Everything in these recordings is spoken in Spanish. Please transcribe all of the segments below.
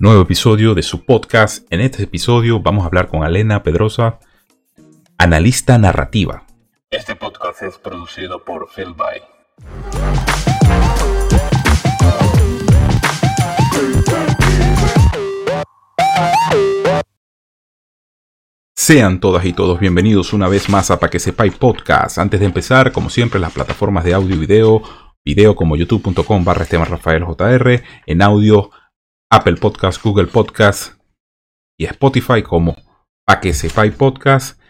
nuevo episodio de su podcast. En este episodio vamos a hablar con Alena Pedrosa, analista narrativa. Este podcast es producido por Phil By. Sean todas y todos bienvenidos una vez más a Pa' que sepáis podcast. Antes de empezar, como siempre, las plataformas de audio y video, video como youtube.com barra Esteban Rafael JR, en audio Apple Podcast, Google Podcast y Spotify como Pa' podcast.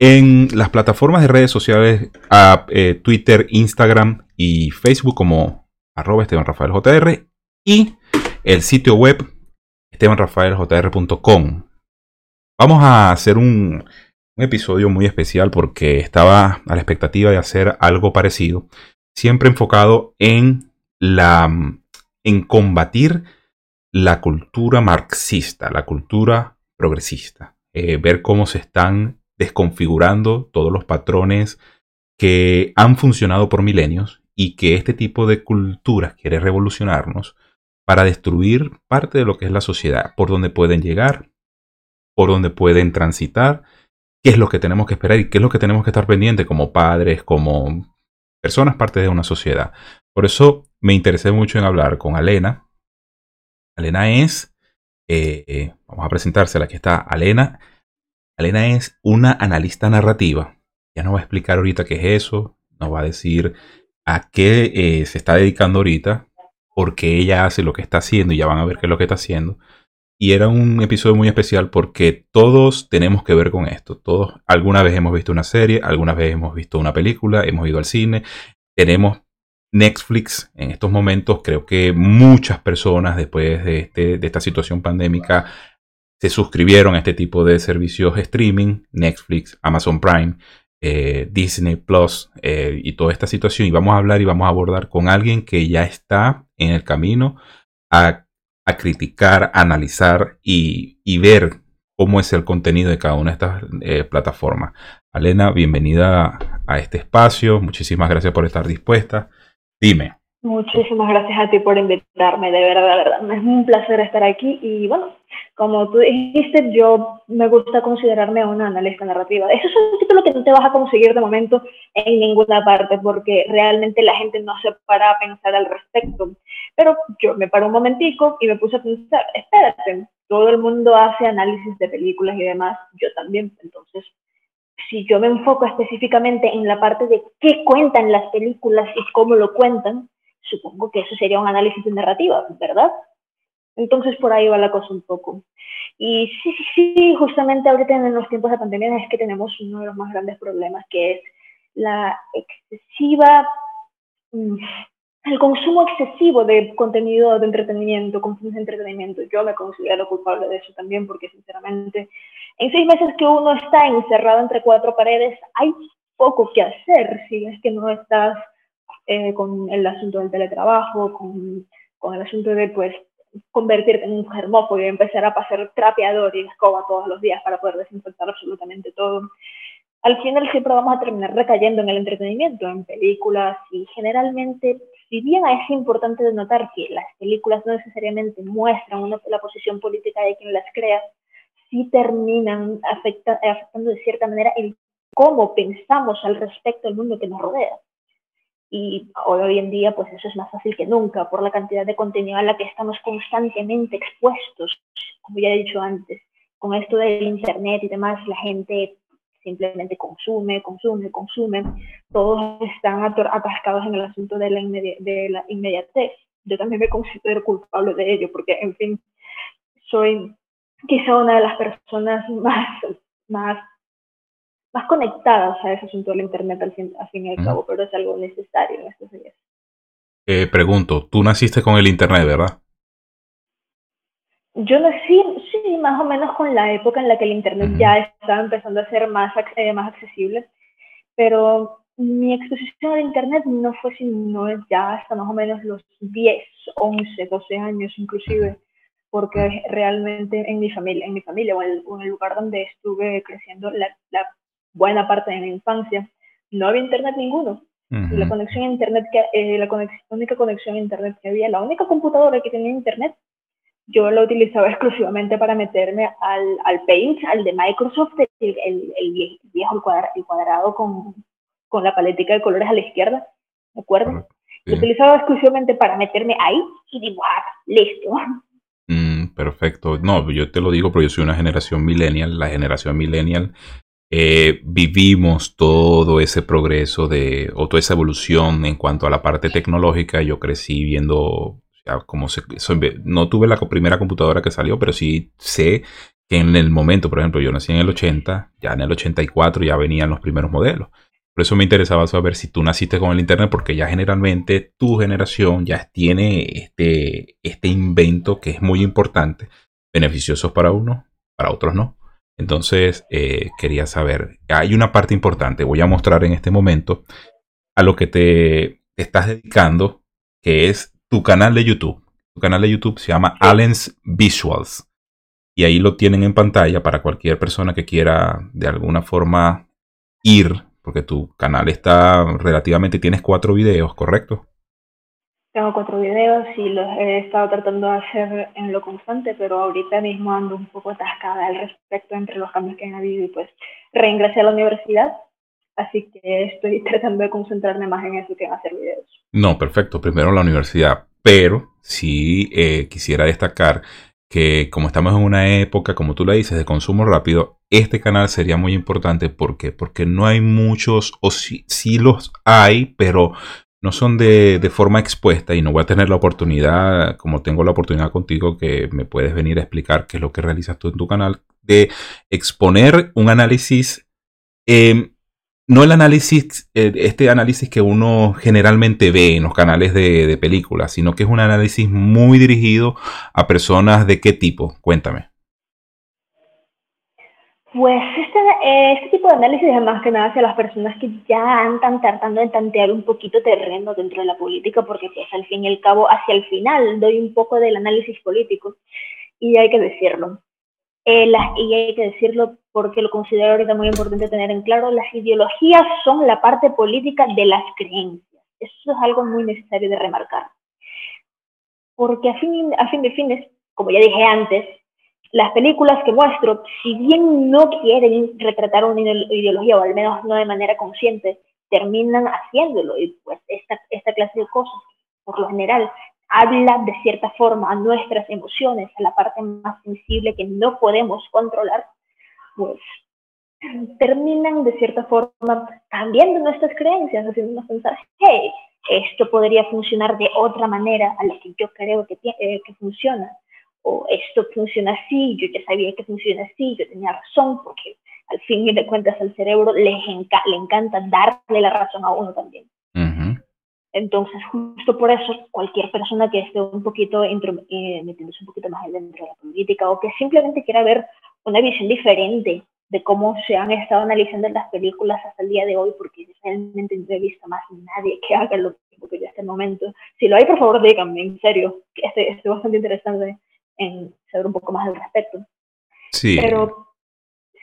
En las plataformas de redes sociales, eh, Twitter, Instagram y Facebook como arroba Esteban Rafael y el sitio web estebanrafaeljr.com. Vamos a hacer un, episodio muy especial porque estaba a la expectativa de hacer algo parecido, siempre enfocado en la en combatir la cultura marxista, la cultura progresista, eh, ver cómo se están desconfigurando todos los patrones que han funcionado por milenios y que este tipo de culturas quiere revolucionarnos para destruir parte de lo que es la sociedad, por donde pueden llegar, por donde pueden transitar, qué es lo que tenemos que esperar y qué es lo que tenemos que estar pendientes como padres, como personas parte de una sociedad. Por eso me interesé mucho en hablar con Alena. Alena es, eh, vamos a presentársela, aquí está Alena. Alena es una analista narrativa. Ya nos va a explicar ahorita qué es eso, nos va a decir a qué eh, se está dedicando ahorita, porque ella hace lo que está haciendo y ya van a ver qué es lo que está haciendo. Y era un episodio muy especial porque todos tenemos que ver con esto. Todos alguna vez hemos visto una serie, alguna vez hemos visto una película, hemos ido al cine, tenemos Netflix en estos momentos. Creo que muchas personas después de, este, de esta situación pandémica se suscribieron a este tipo de servicios streaming, Netflix, Amazon Prime, eh, Disney Plus eh, y toda esta situación. Y vamos a hablar y vamos a abordar con alguien que ya está en el camino a a criticar, analizar y, ver cómo es el contenido de cada una de estas eh, plataformas. Alena, bienvenida a este espacio. Muchísimas gracias por estar dispuesta. Dime. Muchísimas gracias a ti por invitarme, de verdad, de verdad. Es un placer estar aquí y bueno, como tú dijiste, yo me gusta considerarme una analista narrativa. Eso es un título que no te vas a conseguir de momento en ninguna parte porque realmente la gente no se para a pensar al respecto. Pero yo me paro un momentico y me puse a pensar, espérate, todo el mundo hace análisis de películas y demás, yo también. Entonces, si yo me enfoco específicamente en la parte de qué cuentan las películas y cómo lo cuentan, supongo que eso sería un análisis de narrativa, ¿verdad? Entonces por ahí va la cosa un poco. Y sí, sí, sí, justamente ahorita en los tiempos de pandemia es que tenemos uno de los más grandes problemas, que es la excesiva, mm, el consumo excesivo de contenido de entretenimiento, con fines de entretenimiento. Yo me considero culpable de eso también, porque sinceramente, en seis meses que uno está encerrado entre cuatro paredes, hay poco que hacer si es que no estás eh, con el asunto del teletrabajo, con, el asunto de pues convertirte en un germófobo y empezar a pasar trapeador y escoba todos los días para poder desinfectar absolutamente todo. Al final siempre vamos a terminar recayendo en el entretenimiento, en películas y generalmente, si bien es importante notar que las películas no necesariamente muestran una, la posición política de quien las crea, sí terminan afectando de cierta manera el cómo pensamos al respecto del mundo que nos rodea. Y hoy en día, pues eso es más fácil que nunca por la cantidad de contenido a la que estamos constantemente expuestos, como ya he dicho antes. Con esto del Internet y demás, la gente simplemente consume, consume, consume. Todos están atascados en el asunto de la, de la inmediatez. Yo también me considero culpable de ello, porque, en fin, soy quizá una de las personas más, más más conectadas a ese asunto del Internet al fin, y al cabo, pero es algo necesario en estos días. Eh, pregunto, tú naciste con el Internet, ¿verdad? Yo nací, sí, más o menos con la época en la que el Internet ya estaba empezando a ser más, eh, más accesible, pero mi exposición al Internet no fue sino ya hasta más o menos los 10, 11, 12 años inclusive, porque realmente en mi familia, en mi familia o en el, lugar donde estuve creciendo, la, la buena parte de mi infancia, no había internet ninguno. La conexión a internet que, eh, la única conexión a internet que había, la única computadora que tenía internet yo lo utilizaba exclusivamente para meterme al, al Paint, al de Microsoft, el, el, viejo el cuadrado con, con la paletica de colores a la izquierda, ¿de acuerdo? Lo utilizaba exclusivamente para meterme ahí y dibujar, listo. Perfecto. No, yo te lo digo porque yo soy una generación millennial. La generación millennial eh, vivimos todo ese progreso de, o toda esa evolución en cuanto a la parte tecnológica. Yo crecí viendo como se, no tuve la primera computadora que salió, pero sí sé que en el momento, por ejemplo, yo nací en el 80, ya en el 84 ya venían los primeros modelos. Por eso me interesaba saber si tú naciste con el Internet, porque ya generalmente tu generación ya tiene este, este invento que es muy importante, beneficiosos para unos, para otros no. Entonces, eh, quería saber, hay una parte importante, voy a mostrar en este momento a lo que te estás dedicando, que es tu canal de YouTube. Tu canal de YouTube se llama Allen's Visuals. Y ahí lo tienen en pantalla para cualquier persona que quiera de alguna forma ir, porque tu canal está relativamente, tienes cuatro videos, ¿correcto? Tengo cuatro videos y los he estado tratando de hacer en lo constante, pero ahorita mismo ando un poco atascada al respecto entre los cambios que han habido y pues reingresé a la universidad, así que estoy tratando de concentrarme más en eso que en hacer videos. No, perfecto. Primero la universidad. Pero sí eh, quisiera destacar que como estamos en una época, como tú le dices, de consumo rápido, este canal sería muy importante. ¿Por qué? Porque no hay muchos, o sí, sí los hay, pero no son de, de, forma expuesta y no voy a tener la oportunidad, como tengo la oportunidad contigo, que me puedes venir a explicar qué es lo que realizas tú en tu canal, de exponer un análisis eh, no el análisis, eh, este análisis que uno generalmente ve en los canales de, películas, sino que es un análisis muy dirigido a personas de qué tipo. Cuéntame. Pues este, este tipo de análisis es más que nada hacia las personas que ya andan tratando de tantear un poquito terreno dentro de la política, porque pues al fin y al cabo, hacia el final doy un poco del análisis político y hay que decirlo. Eh, y hay que decirlo porque lo considero ahorita muy importante tener en claro, las ideologías son la parte política de las creencias. Eso es algo muy necesario de remarcar. Porque a fin, a fin de fines, como ya dije antes, las películas que muestro, si bien no quieren retratar una ideología, o al menos no de manera consciente, terminan haciéndolo. Y pues esta, esta clase de cosas, por lo general, habla de cierta forma a nuestras emociones, a la parte más sensible que no podemos controlar, pues terminan de cierta forma cambiando nuestras creencias, haciéndonos pensar, hey, esto podría funcionar de otra manera a la que yo creo que, eh, que funciona, o esto funciona así, yo ya sabía que funciona así, yo tenía razón, porque al fin y de cuentas al cerebro le, le encanta darle la razón a uno también. Entonces, justo por eso, cualquier persona que esté un poquito eh, metiéndose un poquito más dentro de la política o que simplemente quiera ver una visión diferente de cómo se han estado analizando las películas hasta el día de hoy, porque realmente no he visto más nadie que haga lo mismo que yo hasta el momento. Si lo hay, por favor, díganme, en serio, que estoy, estoy bastante interesante en saber un poco más al respecto. Sí. Pero,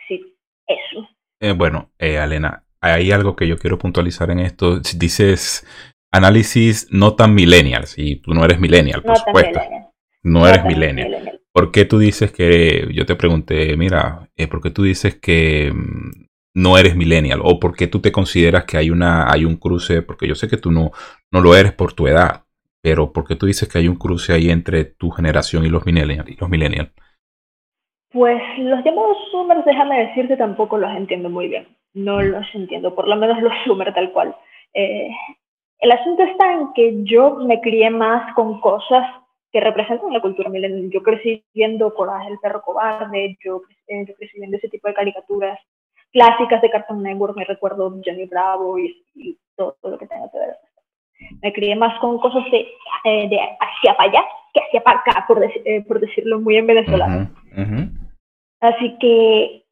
sí, eso. Eh, bueno, eh, Alena, hay algo que yo quiero puntualizar en esto. Dices análisis no tan millennials, y tú no eres millennial, por supuesto. No, eres millennial. ¿Por qué tú dices que, yo te pregunté, mira, eh, ¿por qué tú dices que mm, no eres millennial? ¿O por qué tú te consideras que hay, una, hay un cruce? Porque yo sé que tú no, no lo eres por tu edad, pero ¿por qué tú dices que hay un cruce ahí entre tu generación y los millennials? Y los millennials? Pues los llamados Zoomers, déjame decirte, tampoco los entiendo muy bien. No mm. los entiendo, por lo menos los Zoomers tal cual. Eh, el asunto está en que yo me crié más con cosas que representan la cultura milenial. Yo crecí viendo Coraje el perro cobarde, yo, eh, yo, crecí viendo ese tipo de caricaturas clásicas de Cartoon Network, me recuerdo Johnny Bravo y, todo, lo que tenga que ver. Me crié más con cosas de, eh, de hacia para allá que hacia para acá, por, eh, por decirlo muy en venezolano. Así que,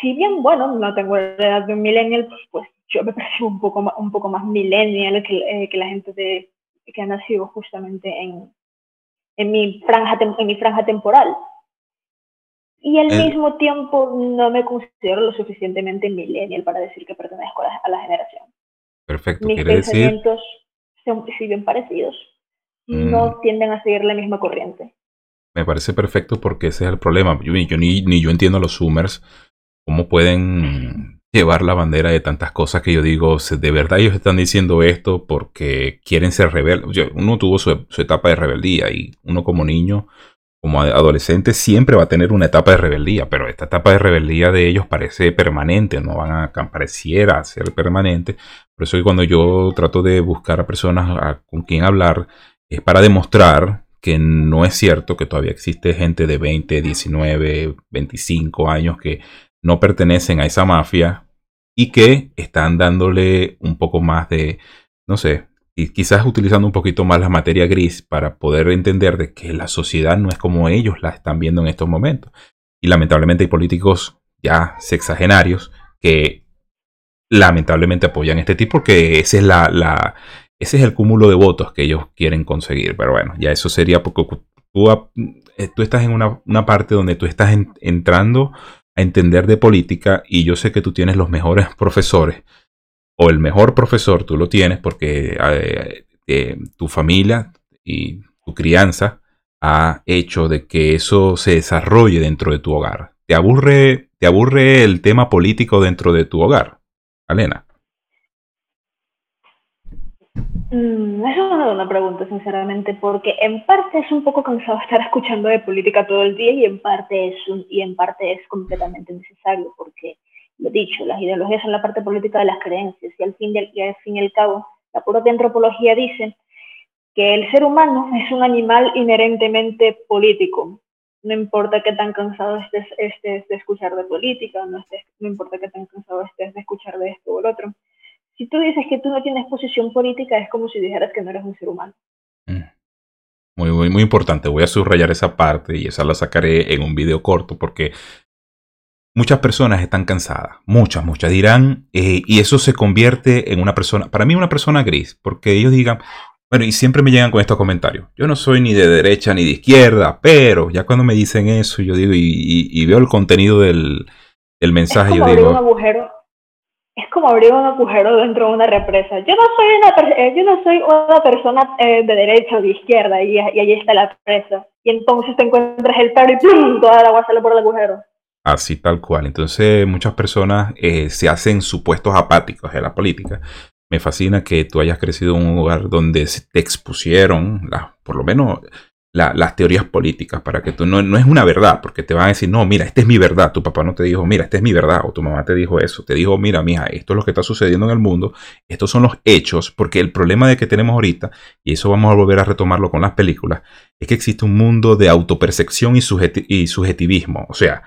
si bien, bueno, no tengo la edad de un millennial, pues, pues yo me percibo un poco más, un poco más millennial que, eh, que la gente de, que ha nacido justamente en, en, mi franja, en mi franja temporal. Y al mismo tiempo no me considero lo suficientemente millennial para decir que pertenezco a la, generación. Perfecto. Mis pensamientos son, siguen parecidos, no mm. tienden a seguir la misma corriente. Me parece perfecto porque ese es el problema. Yo, ni, ni yo entiendo a los Zoomers cómo pueden llevar la bandera de tantas cosas que yo digo, de verdad ellos están diciendo esto porque quieren ser rebeldes. Uno tuvo su, etapa de rebeldía y uno como niño, como adolescente, siempre va a tener una etapa de rebeldía, pero esta etapa de rebeldía de ellos parece permanente, no van a pareciera ser permanente. Por eso que cuando yo trato de buscar a personas con quien hablar, es para demostrar que no es cierto que todavía existe gente de 20, 19, 25 años que no pertenecen a esa mafia y que están dándole un poco más de, no sé, y quizás utilizando un poquito más la materia gris para poder entender de que la sociedad no es como ellos la están viendo en estos momentos. Y lamentablemente hay políticos ya sexagenarios que lamentablemente apoyan este tipo porque ese es la, la, ese es el cúmulo de votos que ellos quieren conseguir. Pero bueno, ya eso sería porque tú, eh, tú estás en una, una, parte donde tú estás entrando a entender de política y yo sé que tú tienes los mejores profesores o el mejor profesor tú lo tienes porque eh, eh, tu familia y tu crianza ha hecho de que eso se desarrolle dentro de tu hogar. ¿Te aburre, te aburre el tema político dentro de tu hogar, Alena? Mm, es una buena pregunta, sinceramente, porque en parte es un poco cansado estar escuchando de política todo el día y en parte es, un, y en parte es completamente necesario, porque, lo dicho, las ideologías son la parte política de las creencias y al fin y al, fin y al cabo, la propia antropología dice que el ser humano es un animal inherentemente político. No importa qué tan cansado estés, estés de escuchar de política, no, estés, no importa qué tan cansado estés de escuchar de esto o el otro si tú dices que tú no tienes posición política, es como si dijeras que no eres un ser humano. Mm. Muy, muy, muy importante. Voy a subrayar esa parte y esa la sacaré en un video corto porque muchas personas están cansadas. Muchas, muchas dirán, eh, y eso se convierte en una persona, para mí una persona gris, porque ellos digan, bueno, y siempre me llegan con estos comentarios. Yo no soy ni de derecha ni de izquierda, pero ya cuando me dicen eso, yo digo, y, veo el contenido del, mensaje, yo digo... Un agujero es como abrir un agujero dentro de una represa. Yo no soy una, eh, yo no soy una persona eh, de derecha o de izquierda y, y ahí está la presa. Y entonces te encuentras el perro y ¡pum! toda el agua sale por el agujero. Así tal cual. Entonces muchas personas eh, se hacen supuestos apáticos de la política. Me fascina que tú hayas crecido en un lugar donde te expusieron, por lo menos las teorías políticas para que tú no, no es una verdad, porque te van a decir, no, mira, esta es mi verdad. Tu papá no te dijo, mira, esta es mi verdad, o tu mamá te dijo eso. Te dijo, mira, mija, esto es lo que está sucediendo en el mundo, estos son los hechos, porque el problema de que tenemos ahorita, y eso vamos a volver a retomarlo con las películas, es que existe un mundo de autopercepción y, y subjetivismo. O sea,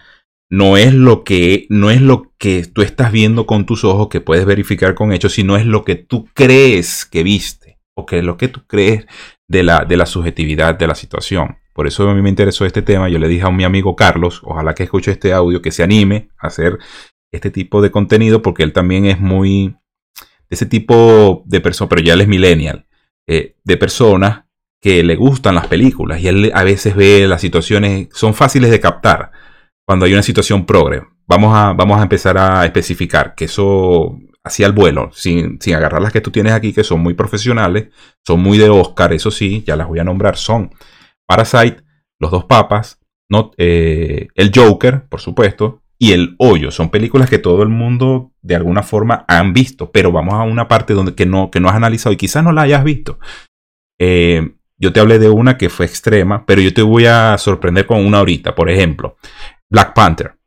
no es lo que no es lo que tú estás viendo con tus ojos que puedes verificar con hechos, sino es lo que tú crees que viste o que lo que tú crees de la, de la subjetividad de la situación. Por eso a mí me interesó este tema. Yo le dije a mi amigo Carlos, ojalá que escuche este audio, que se anime a hacer este tipo de contenido, porque él también es muy de ese tipo de persona, pero ya él es millennial, eh, de personas que le gustan las películas y él a veces ve las situaciones, son fáciles de captar cuando hay una situación progre. Vamos a, vamos a empezar a especificar que eso hacia el vuelo, sin, sin, agarrar las que tú tienes aquí, que son muy profesionales, son muy de Oscar, eso sí, ya las voy a nombrar, son Parasite, Los Dos Papas, no, eh, El Joker, por supuesto, y El Hoyo. Son películas que todo el mundo de alguna forma han visto, pero vamos a una parte donde que no, que no has analizado y quizás no la hayas visto. Eh, yo te hablé de una que fue extrema, pero yo te voy a sorprender con una ahorita. Por ejemplo, Black Panther.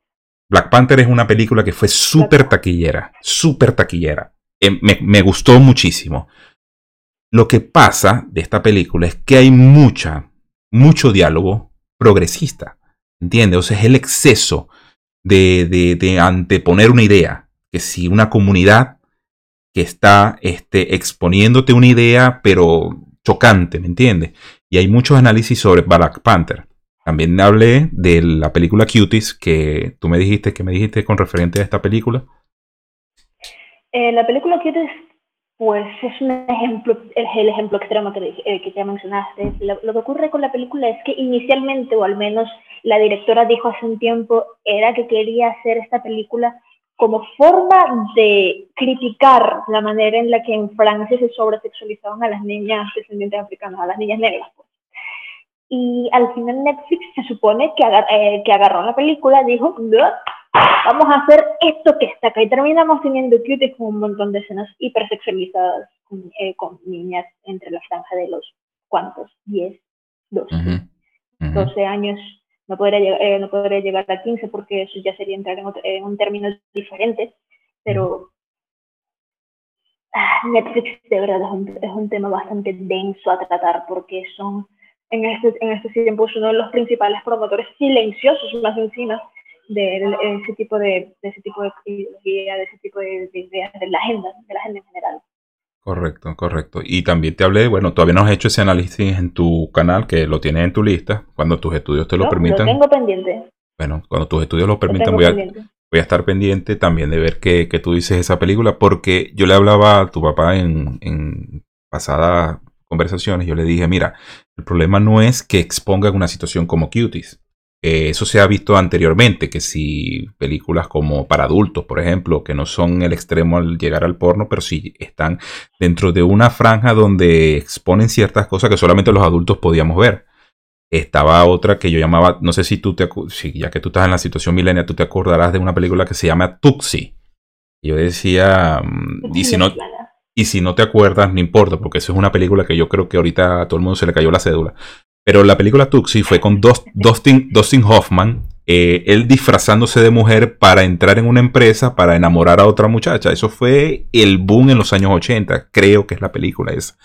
Black Panther es una película que fue súper taquillera, súper taquillera. Eh, me, gustó muchísimo. Lo que pasa de esta película es que hay mucha, mucho diálogo progresista. ¿Entiendes? O sea, es el exceso de, de, anteponer una idea. Que si una comunidad que está este, exponiéndote una idea, pero chocante, ¿me entiendes? Y hay muchos análisis sobre Black Panther. También hablé de la película Cuties, que tú me dijiste, que me dijiste con referente a esta película. Eh, la película Cuties, pues es un ejemplo, es el ejemplo extremo que, eh, ya mencionaste. Lo, que ocurre con la película es que inicialmente, o al menos la directora dijo hace un tiempo, era que quería hacer esta película como forma de criticar la manera en la que en Francia se sobresexualizaban a las niñas descendientes africanas, a las niñas negras. Pues. Y al final Netflix se supone que, eh, que agarró la película dijo, vamos a hacer esto que está acá. Y terminamos teniendo cuties con un montón de escenas hipersexualizadas con, eh, con niñas entre la franja de los, ¿cuántos? 10, 12, 12 años. No podría, eh, no podría llegar a 15 porque eso ya sería entrar en, un término diferente, pero ah, Netflix de verdad es un, es un tema bastante denso a tratar porque son en este, en este tiempo uno de los principales promotores silenciosos más encima de, ese tipo de, ese tipo de ideología, de ese tipo de, ideas de la agenda, de la agenda en general. Correcto, correcto. Y también te hablé, bueno, todavía no has hecho ese análisis en tu canal, que lo tienes en tu lista, cuando tus estudios te lo permitan. Lo tengo pendiente. Bueno, cuando tus estudios lo permitan, voy a, voy a, estar pendiente también de ver qué, tú dices esa película, porque yo le hablaba a tu papá en, en pasadas conversaciones, yo le dije, mira, el problema no es que expongan una situación como Cuties, eh, eso se ha visto anteriormente, que si películas como para adultos, por ejemplo, que no son el extremo al llegar al porno, pero sí están dentro de una franja donde exponen ciertas cosas que solamente los adultos podíamos ver. Estaba otra que yo llamaba, no sé si tú te, si ya que tú estás en la situación milenia, tú te acordarás de una película que se llama Tuxi. Yo decía, mm, y si no, y si no te acuerdas, no importa, porque eso es una película que yo creo que ahorita a todo el mundo se le cayó la cédula. Pero la película Tuxi fue con Dustin, Dustin Hoffman, eh, él disfrazándose de mujer para entrar en una empresa para enamorar a otra muchacha. Eso fue el boom en los años 80, creo que es la película esa.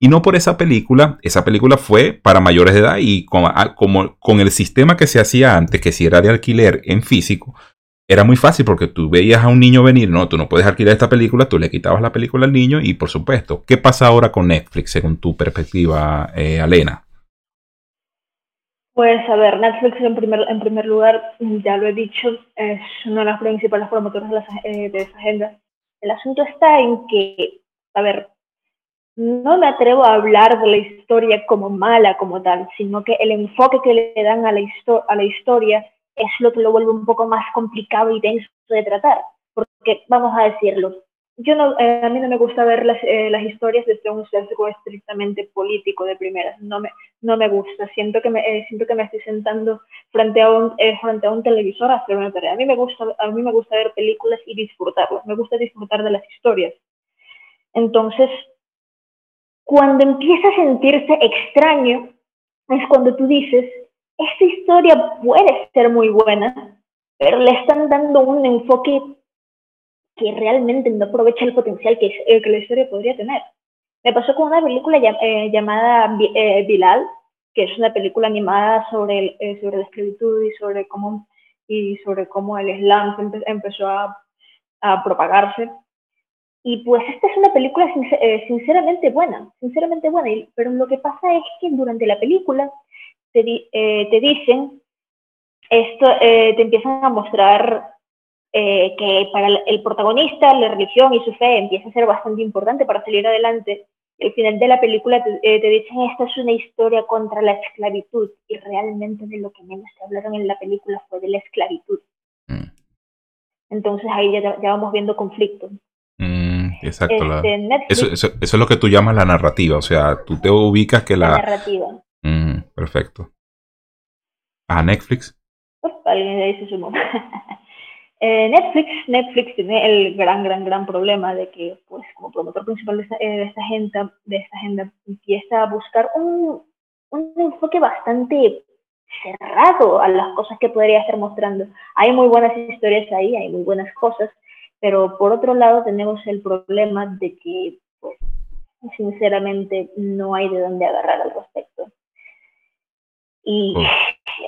Y no por esa película, esa película fue para mayores de edad y como, con el sistema que se hacía antes, que si era de alquiler en físico, era muy fácil porque tú veías a un niño venir, no, tú no puedes alquilar esta película, tú le quitabas la película al niño y por supuesto, ¿qué pasa ahora con Netflix según tu perspectiva, eh, Alena? Pues a ver, Netflix en primer, en primer lugar, ya lo he dicho, es uno de los principales promotores de, eh, de esa agenda. El asunto está en que, a ver, no me atrevo a hablar de la historia como mala, como tal, sino que el enfoque que le dan a la, a la historia es lo que lo vuelve un poco más complicado y denso de tratar. Porque, vamos a decirlo, yo no, eh, a mí no me gusta ver las, eh, las historias desde un sesgo estrictamente político de primeras, no me, no me gusta, siento que me, eh, siento que me estoy sentando frente a un, frente a un televisor a hacer una tarea. A mí, me gusta, a mí me gusta ver películas y disfrutarlas, me gusta disfrutar de las historias. Entonces, cuando empieza a sentirse extraño, es cuando tú dices, esta historia puede ser muy buena, pero le están dando un enfoque que realmente no aprovecha el potencial que, eh, la historia podría tener. Me pasó con una película eh, llamada eh, Bilal, que es una película animada sobre, sobre la esclavitud y sobre cómo, y sobre cómo el Islam empezó a, propagarse. Y pues esta es una película sinceramente buena, sinceramente buena, pero lo que pasa es que durante la película te, te dicen, esto, te empiezan a mostrar eh, que para el protagonista la religión y su fe empieza a ser bastante importante para salir adelante. El final de la película te, eh, dicen esta es una historia contra la esclavitud y realmente de lo que menos te hablaron en la película fue de la esclavitud. Mm. Entonces ahí ya, ya, vamos viendo conflictos. Mm, exacto. Este, eso, eso, es lo que tú llamas la narrativa, o sea, tú te ubicas que la... La narrativa. Mm, perfecto. ¿A Netflix? alguien le dice su nombre. Eh, Netflix, Netflix tiene el gran, gran, gran problema de que, pues, como promotor principal de esta, eh, agenda, de esta agenda, empieza a buscar un, un enfoque bastante cerrado a las cosas que podría estar mostrando. Hay muy buenas historias ahí, hay muy buenas cosas, pero por otro lado tenemos el problema de que, pues, sinceramente, no hay de dónde agarrar al respecto. Y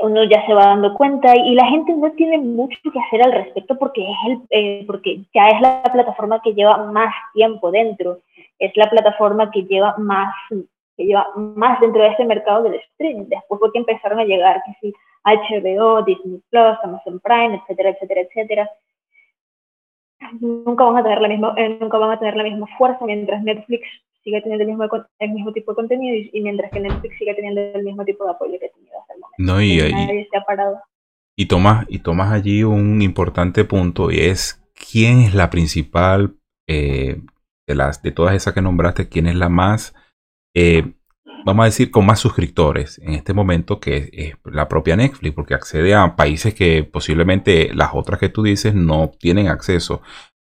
uno ya se va dando cuenta y la gente no tiene mucho que hacer al respecto porque, es el, eh, porque ya es la plataforma que lleva más tiempo dentro, es la plataforma que lleva más, que lleva más dentro de este mercado del streaming. Después fue que empezaron a llegar, que sí, HBO, Disney Plus, Amazon Prime, etcétera, etcétera, etcétera. Nunca van a tener la misma, eh, nunca van a tener la misma fuerza mientras Netflix siga teniendo el mismo, el mismo tipo de contenido y, mientras que Netflix siga teniendo el mismo tipo de apoyo que ha tenido hasta el momento. No, y, y, y tomas, y tomas allí un importante punto y es quién es la principal eh, de, las, de todas esas que nombraste, quién es la más, eh, vamos a decir, con más suscriptores en este momento, que es, la propia Netflix, porque accede a países que posiblemente las otras que tú dices no tienen acceso.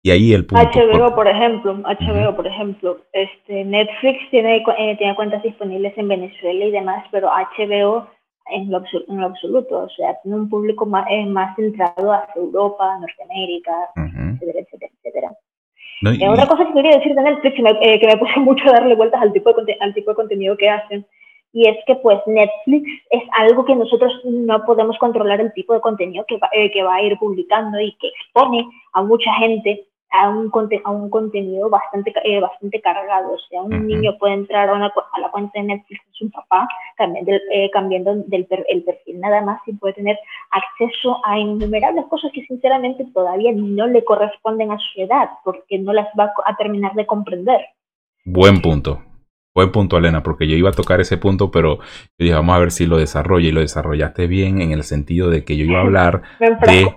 Y ahí el punto. HBO, por, ejemplo, HBO, por ejemplo, este, Netflix tiene, eh, tiene cuentas disponibles en Venezuela y demás, pero HBO en lo, en lo absoluto, o sea, tiene un público más, eh, más centrado hacia Europa, Norteamérica, etcétera, etcétera, etcétera. Eh, otra cosa que quería decir de Netflix, que me, eh, que me puse mucho a darle vueltas al tipo, de, al tipo de contenido que hacen, y es que pues Netflix es algo que nosotros no podemos controlar el tipo de contenido que va, que va a ir publicando y que expone a mucha gente a un, a un contenido bastante, eh, bastante cargado. O sea, un niño puede entrar a, una, a, la cuenta de Netflix de su papá cambiando, eh, cambiando del el perfil nada más y puede tener acceso a innumerables cosas que sinceramente todavía no le corresponden a su edad porque no las va a terminar de comprender. Buen punto. Buen punto, Elena, porque yo iba a tocar ese punto, pero yo dije, vamos a ver si lo desarrolla y lo desarrollaste bien en el sentido de que yo iba a hablar de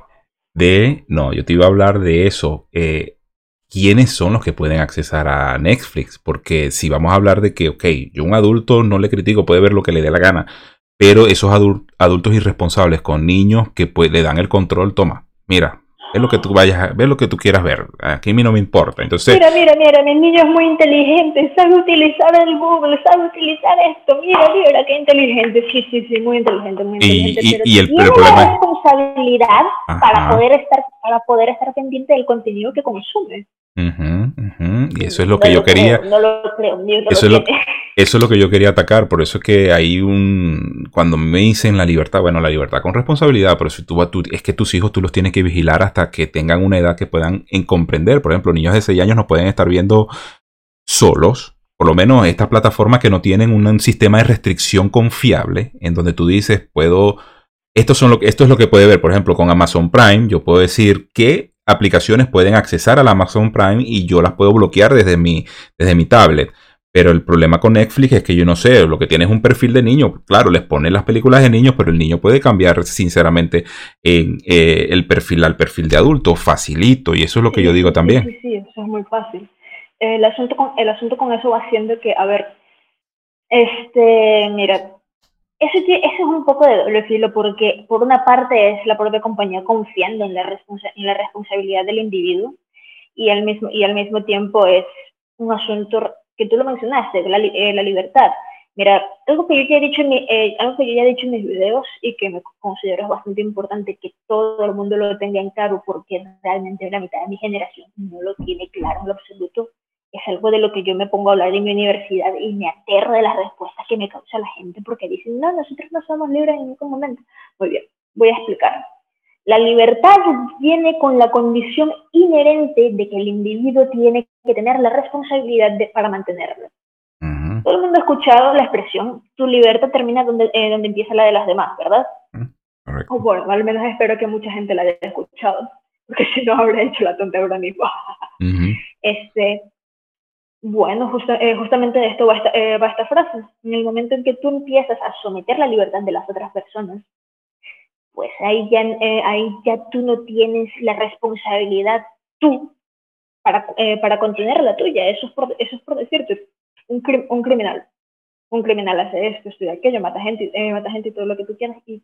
de, no, yo te iba a hablar de eso. Eh, ¿Quiénes son los que pueden accesar a Netflix? Porque si vamos a hablar de que, ok, yo un adulto no le critico, puede ver lo que le dé la gana, pero esos adultos irresponsables con niños que pues, le dan el control, toma, mira, es lo que tú vayas a ver, lo que tú quieras ver. Aquí a mí no me importa. Entonces, mira, mira, mira, mi niño es muy inteligente, sabe utilizar el Google, sabe utilizar esto. Mira, mira, qué inteligente. Sí, sí, sí, muy inteligente, muy inteligente. Y, pero y, el, tiene problema responsabilidad para poder estar para poder estar pendiente del contenido que consume. Y eso es lo que yo quería. no lo creo, eso, es lo, eso es lo que yo quería atacar. Por eso es que hay un. Cuando me dicen la libertad, bueno, la libertad con responsabilidad, pero si tú, tú, es que tus hijos tú los tienes que vigilar hasta que tengan una edad que puedan comprender. Por ejemplo, niños de 6 años no pueden estar viendo solos. Por lo menos estas plataformas que no tienen un sistema de restricción confiable, en donde tú dices, puedo. Esto, son lo, esto es lo que puede ver, por ejemplo, con Amazon Prime. Yo puedo decir que aplicaciones pueden accesar a la Amazon Prime y yo las puedo bloquear desde mi, desde mi tablet. Pero el problema con Netflix es que yo no sé, lo que tiene es un perfil de niño. Claro, les pone las películas de niños, pero el niño puede cambiar sinceramente en, eh, el perfil al perfil de adulto, facilito, y eso es lo que yo digo también. Sí, sí, eso es muy fácil. El asunto con, el asunto con eso va siendo que, a ver, este, mira, eso, es un poco de doble filo porque por una parte es la propia compañía confiando en la, en la responsabilidad del individuo y al, mismo, y al mismo tiempo es un asunto que tú lo mencionaste, la, eh, la libertad. Mira, algo que, yo ya he dicho en eh, algo que yo ya he dicho en mis videos y que me considero bastante importante que todo el mundo lo tenga en claro porque realmente la mitad de mi generación no lo tiene claro en lo absoluto es algo de lo que yo me pongo a hablar en mi universidad y me aterro de las respuestas que me causa la gente porque dicen, no, nosotros no somos libres en ningún momento. Muy bien, voy a explicar. La libertad viene con la condición inherente de que el individuo tiene que tener la responsabilidad de, para mantenerlo. Todo el mundo ha escuchado la expresión, tu libertad termina donde, eh, donde empieza la de las demás, ¿verdad? O bueno, al menos espero que mucha gente la haya escuchado, porque si no habrá hecho la tonta ahora mismo. este, bueno, eh, justamente de esto eh, va esta, frase. En el momento en que tú empiezas a someter la libertad de las otras personas, pues ahí ya, eh, tú no tienes la responsabilidad tú para, para contener la tuya. Eso es por, decirte, un, criminal. Un criminal hace esto, y aquello, mata gente, mata gente y todo lo que tú quieras. Y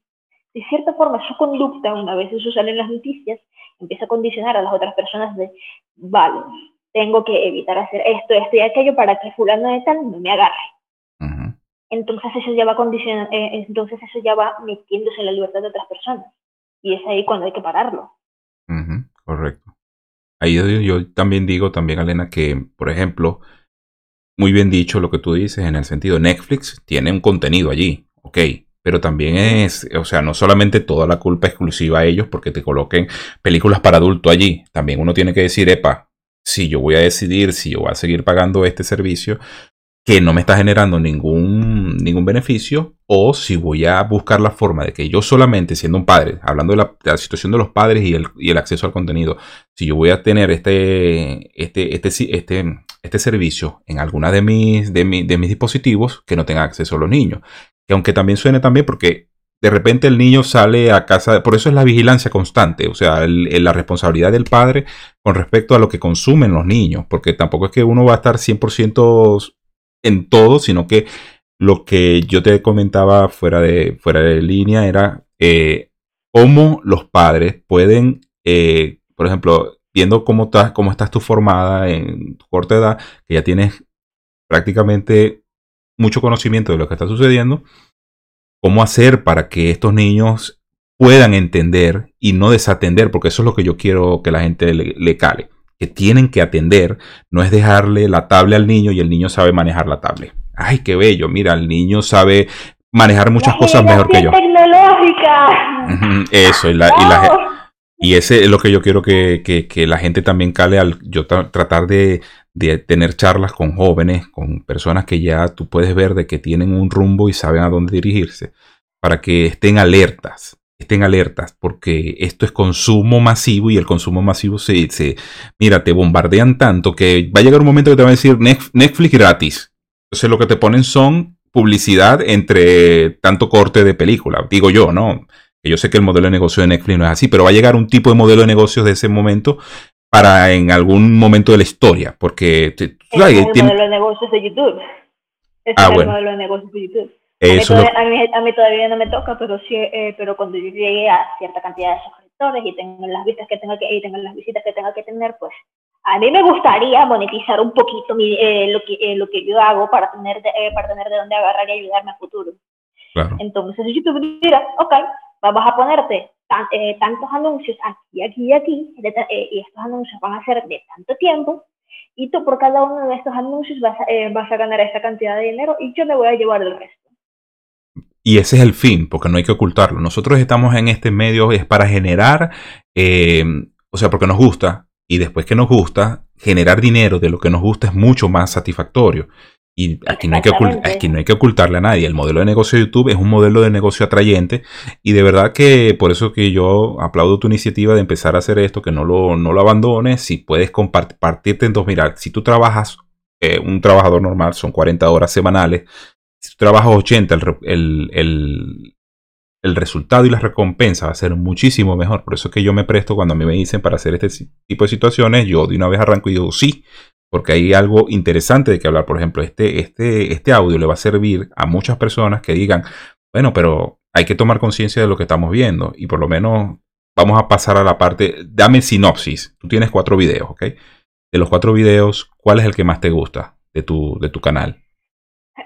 de cierta forma su conducta, una vez eso sale en las noticias, empieza a condicionar a las otras personas de, vale, tengo que evitar hacer esto, esto y aquello para que fulano de tal no me agarre. Entonces eso ya va eh, entonces eso ya va metiéndose en la libertad de otras personas. Y es ahí cuando hay que pararlo. Correcto. Ahí yo, también digo, también, Elena, que, por ejemplo, muy bien dicho lo que tú dices en el sentido, Netflix tiene un contenido allí, ok, pero también es, o sea, no solamente toda la culpa exclusiva a ellos porque te coloquen películas para adulto allí, también uno tiene que decir, epa, si yo voy a decidir si yo voy a seguir pagando este servicio que no me está generando ningún, ningún beneficio o si voy a buscar la forma de que yo solamente siendo un padre, hablando de la, situación de los padres y el, y el, acceso al contenido, si yo voy a tener este, este, este, este, este servicio en alguna de mis, de, de mis dispositivos que no tenga acceso a los niños. Que aunque también suene también porque de repente el niño sale a casa, por eso es la vigilancia constante, o sea, la responsabilidad del padre con respecto a lo que consumen los niños, porque tampoco es que uno va a estar 100% en todo, sino que lo que yo te comentaba fuera de, fuera de línea era eh, cómo los padres pueden, eh, por ejemplo, viendo cómo estás, cómo estás tú formada en tu corta edad, que ya tienes prácticamente mucho conocimiento de lo que está sucediendo, cómo hacer para que estos niños puedan entender y no desatender, porque eso es lo que yo quiero que la gente le, cale, que tienen que atender, no es dejarle la tablet al niño y el niño sabe manejar la tablet. Ay, qué bello, mira, el niño sabe manejar muchas cosas mejor que yo. tecnológica. Eso, y la, y ese es lo que yo quiero que, que, la gente también cale al yo tratar de, de, tener charlas con jóvenes, con personas que ya tú puedes ver de que tienen un rumbo y saben a dónde dirigirse, para que estén alertas, estén alertas, porque esto es consumo masivo y el consumo masivo se, se, mira, te bombardean tanto que va a llegar un momento que te van a decir Netflix gratis. Entonces lo que te ponen son publicidad entre tanto corte de película, digo yo, ¿no? Yo sé que el modelo de negocio de Netflix no es así, pero va a llegar un tipo de modelo de negocios de ese momento para en algún momento de la historia, porque... es el modelo de negocios de YouTube. Es ah, el modelo de negocios de YouTube. A mí, todavía, no me toca, pero sí, eh, pero cuando yo llegue a cierta cantidad de suscriptores y tengo las vistas que tenga que y tengo las visitas que tenga que tener, pues a mí me gustaría monetizar un poquito eh, lo, que, eh, lo que yo hago para tener de, para tener de dónde agarrar y ayudarme a futuro. Claro. Entonces YouTube dirá, ok, vamos a ponerte tantos anuncios aquí, aquí y aquí, y estos anuncios van a ser de tanto tiempo, y tú por cada uno de estos anuncios vas vas a ganar esa cantidad de dinero y yo me voy a llevar el resto. Y ese es el fin, porque no hay que ocultarlo. Nosotros estamos en este medio es para generar, eh, o sea, porque nos gusta, y después que nos gusta, generar dinero de lo que nos gusta es mucho más satisfactorio. Y aquí no, hay que aquí no hay que ocultarle a nadie. El modelo de negocio de YouTube es un modelo de negocio atrayente. Y de verdad que por eso que yo aplaudo tu iniciativa de empezar a hacer esto, que no lo, no lo abandones. Si puedes compartirte en dos, mira, si tú trabajas, eh, un trabajador normal son 40 horas semanales, si tú trabajas 80, el, el, el, resultado y la recompensa va a ser muchísimo mejor. Por eso es que yo me presto cuando a mí me dicen para hacer este tipo de situaciones, yo de una vez arranco y digo sí, porque hay algo interesante de que hablar. Por ejemplo, este, este, este audio le va a servir a muchas personas que digan, bueno, pero hay que tomar conciencia de lo que estamos viendo y por lo menos vamos a pasar a la parte, dame sinopsis. Tú tienes cuatro videos, ¿ok? De los cuatro videos, ¿cuál es el que más te gusta de tu, de tu canal?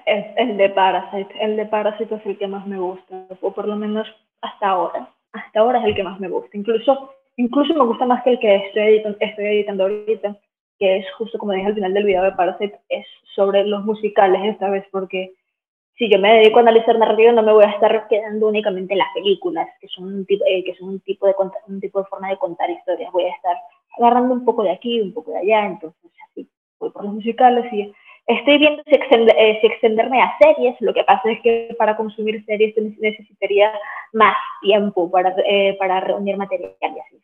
Es el de Parasite. El de Parasite es el que más me gusta, o por lo menos hasta ahora. Hasta ahora es el que más me gusta. Incluso, incluso me gusta más que el que estoy editando, estoy editando ahorita, que es justo como dije al final del video de Parasite, es sobre los musicales esta vez, porque si yo me dedico a analizar narrativa no me voy a estar quedando únicamente en las películas, que son un tipo, eh, que son un tipo, de, un tipo de forma de contar historias. Voy a estar agarrando un poco de aquí, un poco de allá, entonces así voy por los musicales y Estoy viendo eh, si, extenderme a series, lo que pasa es que para consumir series necesitaría más tiempo para, eh, para reunir material y así.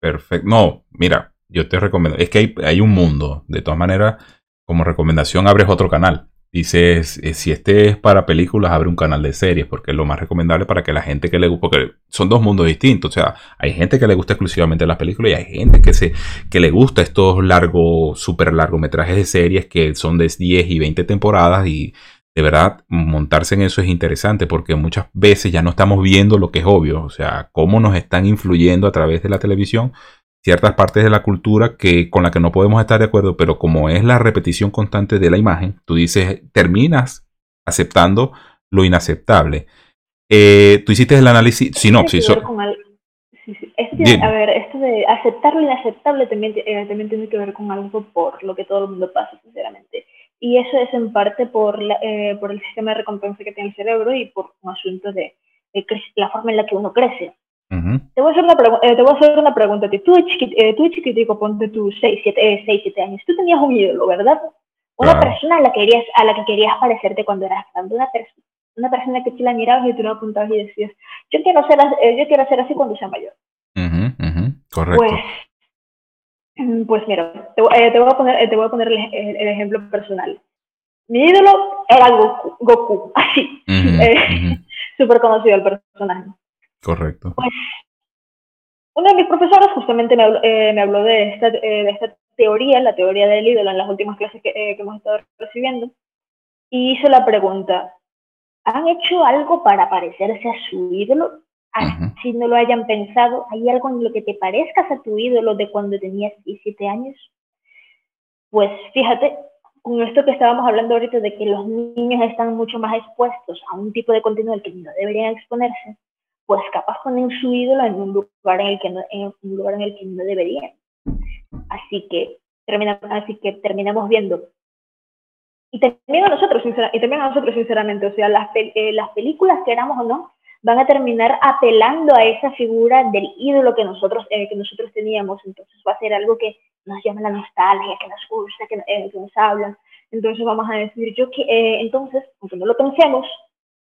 Perfecto. No, mira, yo te recomiendo, es que hay, hay un mundo, de todas maneras, como recomendación abres otro canal. Dices, eh, si este es para películas, abre un canal de series, porque es lo más recomendable para que la gente que le guste, porque son dos mundos distintos. O sea, hay gente que le gusta exclusivamente las películas y hay gente que, se, que le gusta estos largos, súper largometrajes de series que son de 10 y 20 temporadas y de verdad montarse en eso es interesante porque muchas veces ya no estamos viendo lo que es obvio, o sea, cómo nos están influyendo a través de la televisión ciertas partes de la cultura que, con la que no podemos estar de acuerdo, pero como es la repetición constante de la imagen, tú dices, terminas aceptando lo inaceptable. Eh, tú hiciste el análisis sinopsis. a ver, esto de aceptar lo inaceptable también, eh, también tiene que ver con algo por lo que todo el mundo pasa, sinceramente. Y eso es en parte por, eh, por el sistema de recompensa que tiene el cerebro y por un asunto de, de la forma en la que uno crece. Te, voy a hacer una eh, te voy a hacer una pregunta. Tú, chiquit eh, tú chiquitico, ponte tus 6, 7, 6, 7 años. Tú tenías un ídolo, ¿verdad? Una persona a la, que querías, a la que querías parecerte cuando eras grande. Una, persona una persona que tú la mirabas y tú la apuntabas y decías, yo quiero ser, eh, yo quiero ser así cuando sea mayor. Correcto. Pues, pues mira, te, eh, te, voy a poner, te voy a poner el, el, ejemplo personal. Mi ídolo era Goku, Goku así. Súper conocido el personaje. Correcto. Pues, uno de mis profesores justamente me habló, eh, me habló de, esta, eh, de esta teoría, la teoría del ídolo, en las últimas clases que, eh, que hemos estado recibiendo, y hizo la pregunta, ¿han hecho algo para parecerse a su ídolo? Si no lo hayan pensado, ¿hay algo en lo que te parezcas a tu ídolo de cuando tenías 17 años? Pues fíjate, con esto que estábamos hablando ahorita de que los niños están mucho más expuestos a un tipo de contenido al que no deberían exponerse, pues capaz ponen su ídolo en un lugar en el que no, en un lugar en el que no deberían. Así que terminamos, así que terminamos viendo. Y también a nosotros, y también a nosotros sinceramente, o sea, las, eh, las películas, queramos o no, van a terminar apelando a esa figura del ídolo que nosotros, eh, que nosotros teníamos, entonces va a ser algo que nos llama la nostalgia, que nos gusta, que, eh, que nos hablan, entonces vamos a decir, yo que, entonces, aunque no lo pensemos,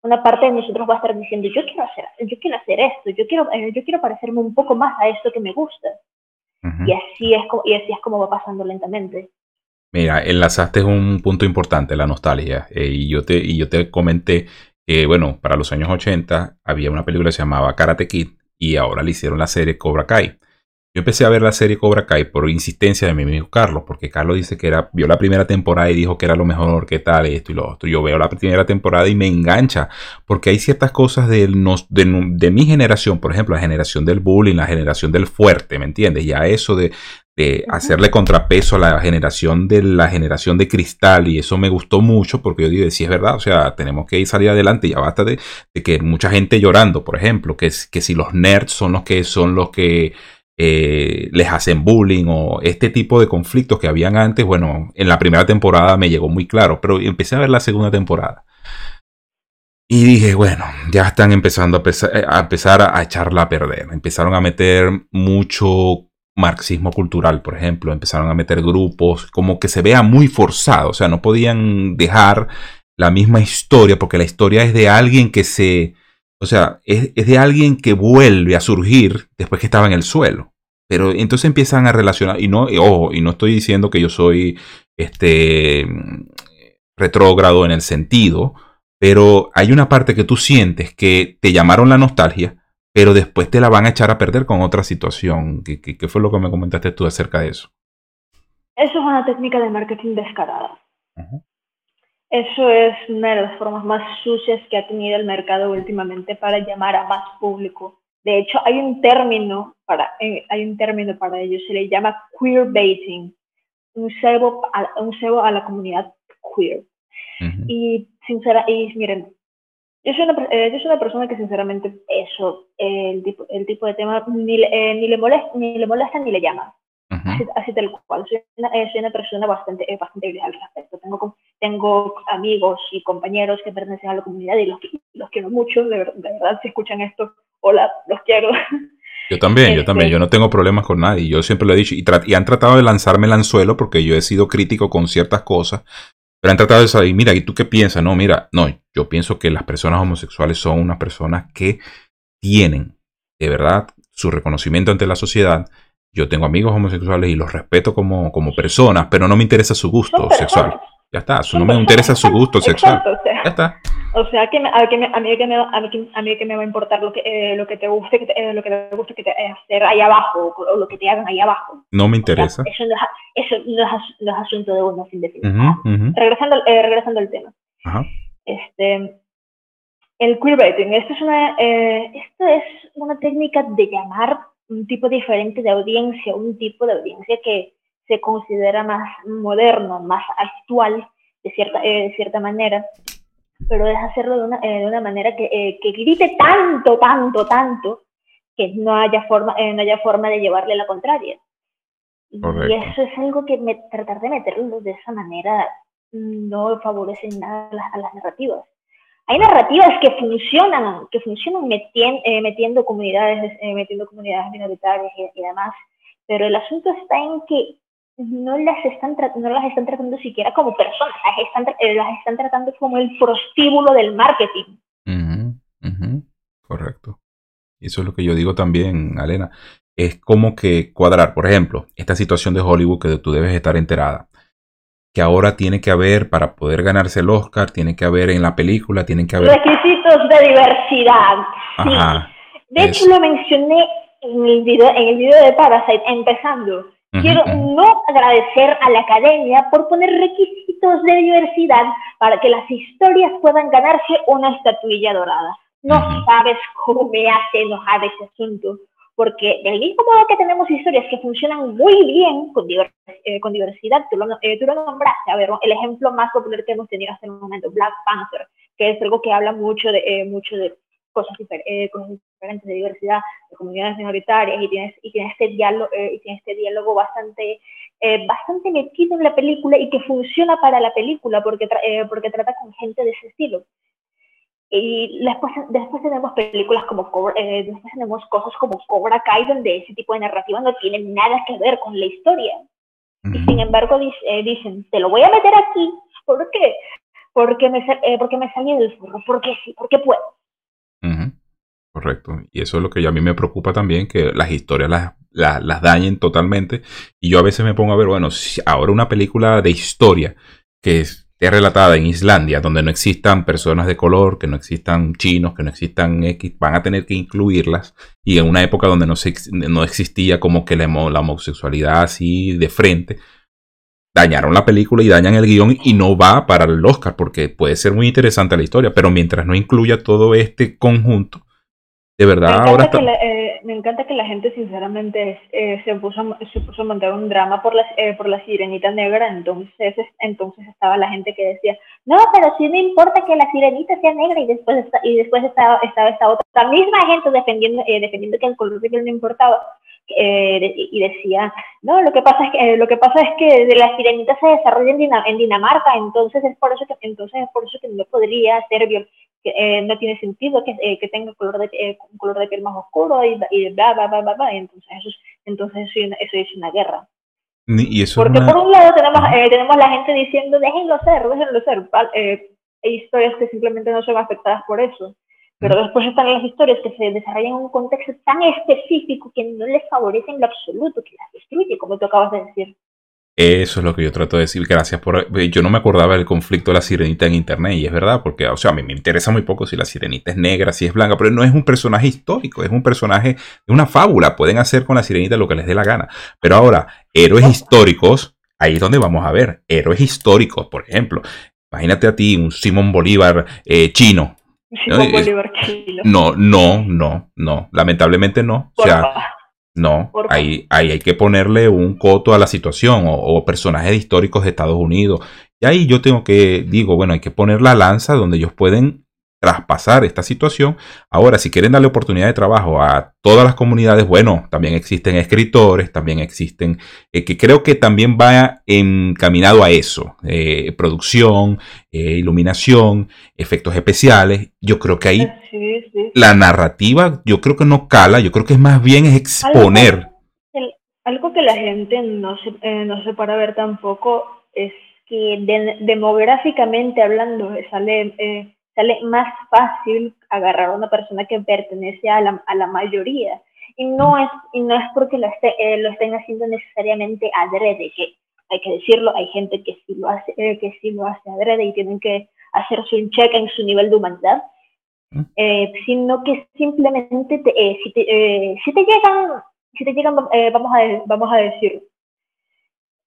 una parte de nosotros va a estar diciendo, yo quiero hacer, yo quiero hacer esto, yo quiero, yo quiero parecerme un poco más a esto que me gusta. y, así es, y así es como va pasando lentamente. Mira, enlazaste un punto importante, la nostalgia. Eh, y, yo te, y yo te comenté que, bueno, para los años 80 había una película que se llamaba Karate Kid y ahora le hicieron la serie Cobra Kai. Yo empecé a ver la serie Cobra Kai por insistencia de mi amigo Carlos, porque Carlos dice que era, vio la primera temporada y dijo que era lo mejor, que tal, esto y lo otro. Yo veo la primera temporada y me engancha, porque hay ciertas cosas de, de mi generación, por ejemplo, la generación del bullying, la generación del fuerte, ¿me entiendes? Ya eso de, de hacerle contrapeso a la generación de la generación de cristal y eso me gustó mucho porque yo digo, sí es verdad, o sea, tenemos que ir salir adelante, ya basta de, que mucha gente llorando, por ejemplo, que, que si los nerds son los que son los que eh, les hacen bullying o este tipo de conflictos que habían antes, bueno, en la primera temporada me llegó muy claro, pero empecé a ver la segunda temporada. Y dije, bueno, ya están empezando a, a empezar a echarla a perder. Empezaron a meter mucho marxismo cultural, por ejemplo, empezaron a meter grupos, como que se vea muy forzado, o sea, no podían dejar la misma historia, porque la historia es de alguien que se, o sea, es, de alguien que vuelve a surgir después que estaba en el suelo. Pero entonces empiezan a relacionar, y no, ojo, y no estoy diciendo que yo soy este retrógrado en el sentido, pero hay una parte que tú sientes que te llamaron la nostalgia, pero después te la van a echar a perder con otra situación. ¿Qué, qué, fue lo que me comentaste tú acerca de eso? Eso es una técnica de marketing descarada. Eso es una de las formas más sucias que ha tenido el mercado últimamente para llamar a más público. De hecho, hay un término para, eh, hay un término para ello, se le llama queerbaiting, un cebo a, un cebo a la comunidad queer. Y sincera, y miren, yo soy, una, eh, yo soy una persona que sinceramente eso, el, tipo, el tipo de tema ni, eh, ni, le molesta, ni le molesta ni le llama. Así, tal cual. Soy una, eh, soy una persona bastante, bastante al respecto. Tengo, tengo amigos y compañeros que pertenecen a la comunidad y los, los quiero mucho. De, verdad, si escuchan esto, hola, los quiero. Yo también, yo también. Este yo no tengo problemas con nadie. Yo siempre lo he dicho. Y, y, han tratado de lanzarme el anzuelo porque yo he sido crítico con ciertas cosas. Pero han tratado de saber, mira, ¿y tú qué piensas? No, mira, no, yo pienso que las personas homosexuales son unas personas que tienen, de verdad, su reconocimiento ante la sociedad. Yo tengo amigos homosexuales y los respeto como, como personas, pero no me interesa su gusto sexual. Ya está, no me interesa su gusto sexual. ya está. O sea, que a, que a, mí que me, a, mí, que me va a importar lo que, eh, lo que te guste, que eh, lo que te guste que te, eh, hacer ahí abajo, o lo que te hagan ahí abajo. No me interesa. eso, no es, eso no es, asunto de uno, sin decir. regresando, regresando al tema. Este, el queerbaiting, esto es, una, esto es una técnica de llamar un tipo diferente de audiencia, un tipo de audiencia que se considera más moderno, más actual, de cierta, eh, de cierta manera, pero es hacerlo de una, eh, de una manera que, eh, que, grite tanto, tanto, tanto, que no haya forma, no haya forma de llevarle la contraria. Y eso es algo que me, tratar de meterlo de esa manera no favorece nada a las, narrativas. Hay narrativas que funcionan, que funcionan metien, metiendo comunidades, metiendo comunidades minoritarias y, demás, pero el asunto está en que no las están, no las están tratando siquiera como personas, las están, eh, las están tratando como el prostíbulo del marketing. Correcto. Y eso es lo que yo digo también, Alena. Es como que cuadrar, por ejemplo, esta situación de Hollywood que tú debes estar enterada. Que ahora tiene que haber, para poder ganarse el Oscar, tiene que haber en la película, tienen que haber... Requisitos de diversidad. De hecho, lo mencioné en el video, en el video de Parasite, empezando, quiero no agradecer a la academia por poner requisitos de diversidad para que las historias puedan ganarse una estatuilla dorada. No sabes cómo me hace enojar ese asunto porque del mismo modo que tenemos historias que funcionan muy bien con, eh, diversidad, tú lo, eh, tú lo, nombraste, a ver, el ejemplo más popular que hemos tenido hasta el momento, Black Panther, que es algo que habla mucho de, eh, mucho de cosas, diferentes de diversidad, de comunidades minoritarias, y tienes, y tienes este diálogo, este bastante, metido en la película y que funciona para la película porque, porque trata con gente de ese estilo. Y después, después tenemos películas como, eh, después tenemos cosas como Cobra Kai, donde ese tipo de narrativa no tiene nada que ver con la historia. Y sin embargo eh, dicen, te lo voy a meter aquí, ¿por qué? Porque me, eh, porque me salí del furro, porque sí, porque puedo. Correcto. Y eso es lo que a mí me preocupa también, que las historias las, las, las dañen totalmente. Y yo a veces me pongo a ver, bueno, si ahora una película de historia que es relatada en Islandia, donde no existan personas de color, que no existan chinos, que no existan X, van a tener que incluirlas. Y en una época donde no, se, no existía como que la, la homosexualidad así de frente, dañaron la película y dañan el guion y no va para el Oscar, porque puede ser muy interesante la historia, pero mientras no incluya todo este conjunto, de verdad ahora está me encanta que la gente sinceramente eh, se, puso, se puso a montar un drama por la, eh, por la sirenita negra, entonces, entonces estaba la gente que decía, no, pero sí me importa que la sirenita sea negra y después, y después estaba, estaba esta otra, misma gente defendiendo, eh, defendiendo que el color de piel no importaba. y decía, no, lo que pasa es que, lo que, pasa es que la sirenita se desarrolla en, en Dinamarca, entonces es por eso que, entonces es por eso que no podría ser que eh, no tiene sentido que, eh, que tenga color de, eh, un color de piel más oscuro y, y. Entonces, eso es, entonces eso es una guerra. Y eso Porque por un lado tenemos, eh, tenemos la gente diciendo, déjenlo ser, déjenlo ser. Eh, hay historias que simplemente no son afectadas por eso. Pero después están las historias que se desarrollan en un contexto tan específico que no les favorece en lo absoluto, que las destruye, como tú acabas de decir. Eso es lo que yo trato de decir. Gracias por. Eh, yo no me acordaba del conflicto de la sirenita en internet, y es verdad, porque, o sea, a mí me interesa muy poco si la sirenita es negra, si es blanca, pero no es un personaje histórico, es un personaje de una fábula. Pueden hacer con la sirenita lo que les dé la gana. Pero ahora, héroes históricos, ahí es donde vamos a ver. Héroes históricos, por ejemplo. Imagínate a ti, un Simón Bolívar eh, chino. Simón Bolívar chino. No, no, no, no. Lamentablemente no. o sea. No, ahí, ahí, hay que ponerle un coto a la situación o, personajes históricos de Estados Unidos. Y ahí yo tengo que, digo, bueno, hay que poner la lanza donde ellos pueden traspasar esta situación. Ahora, si quieren darle oportunidad de trabajo a todas las comunidades, bueno, también existen escritores, también existen, eh, que creo que también va encaminado a eso, eh, producción, eh, iluminación, efectos especiales. Yo creo que ahí la narrativa, yo creo que no cala, yo creo que es más bien es exponer. Algo, que la gente no se, no se para ver tampoco es que demográficamente hablando sale sale más fácil agarrar a una persona que pertenece a la, a la mayoría. Y no es, y no es porque lo, esté, eh, lo estén haciendo necesariamente adrede, que hay que decirlo, hay gente que sí lo hace, eh, que sí lo hace adrede y tienen que hacerse un check en su nivel de humanidad, eh, sino que simplemente te, si, te, si te llegan, si te llegan vamos, a, vamos a decir,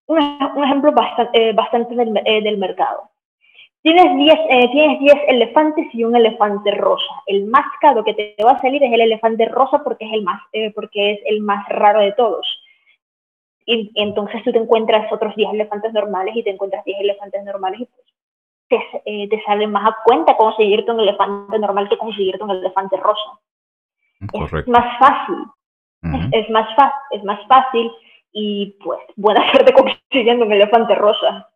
un, un ejemplo bastante, bastante del, del mercado Tienes 10 eh, tienes diez elefantes y un elefante rosa. El más caro que te va a salir es el elefante rosa porque es el más, eh, porque es el más raro de todos. Y, entonces tú te encuentras otros 10 elefantes normales y te encuentras 10 elefantes normales y pues te, eh, te sale más a cuenta conseguirte un elefante normal que conseguirte un elefante rosa. Es más fácil. es, más fácil, es más fácil y pues buena suerte consiguiendo un elefante rosa.